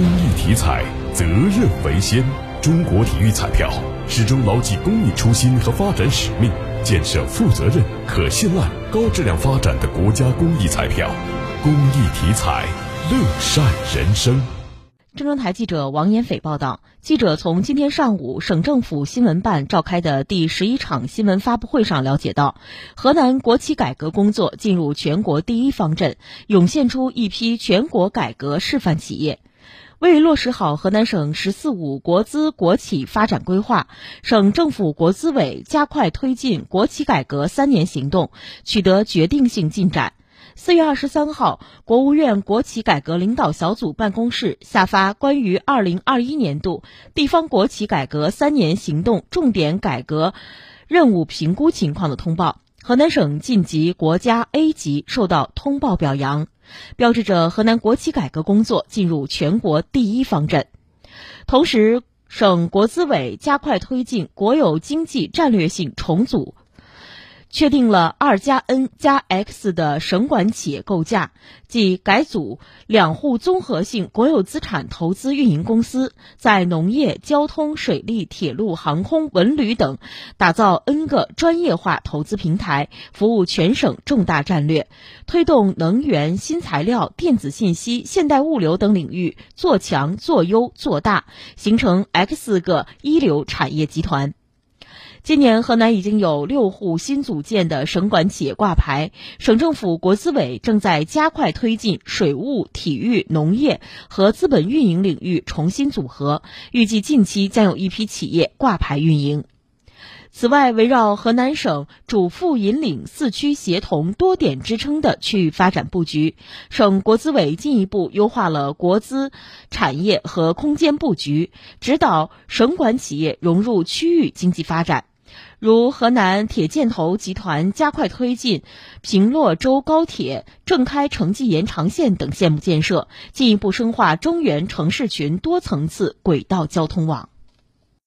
公益体彩，责任为先。中国体育彩票始终牢记公益初心和发展使命，建设负责任、可信赖、高质量发展的国家公益彩票。公益体彩，乐善人生。郑州台记者王延斐报道，记者从今天上午省政府新闻办召开的第十一场新闻发布会上了解到，河南国企改革工作进入全国第一方阵，涌现出一批全国改革示范企业。为落实好河南省“十四五”国资国企发展规划，省政府国资委加快推进国企改革三年行动，取得决定性进展。四月二十三号，国务院国企改革领导小组办公室下发关于二零二一年度地方国企改革三年行动重点改革任务评估情况的通报，河南省晋级国家 A 级，受到通报表扬，标志着河南国企改革工作进入全国第一方阵。同时，省国资委加快推进国有经济战略性重组。确定了二加 N 加 X 的省管企业构架，即改组两户综合性国有资产投资运营公司，在农业、交通、水利、铁路、航空、文旅等打造 N 个专业化投资平台，服务全省重大战略，推动能源、新材料、电子信息、现代物流等领域做强、做优、做大，形成 X 个一流产业集团。今年，河南已经有六户新组建的省管企业挂牌，省政府国资委正在加快推进水务、体育、农业和资本运营领域重新组合，预计近期将有一批企业挂牌运营。此外，围绕河南省主副引领四区协同多点支撑的区域发展布局，省国资委进一步优化了国资产业和空间布局，指导省管企业融入区域经济发展。如河南铁建投集团加快推进平洛州高铁郑开城际延长线等项目建设，进一步深化中原城市群多层次轨道交通网。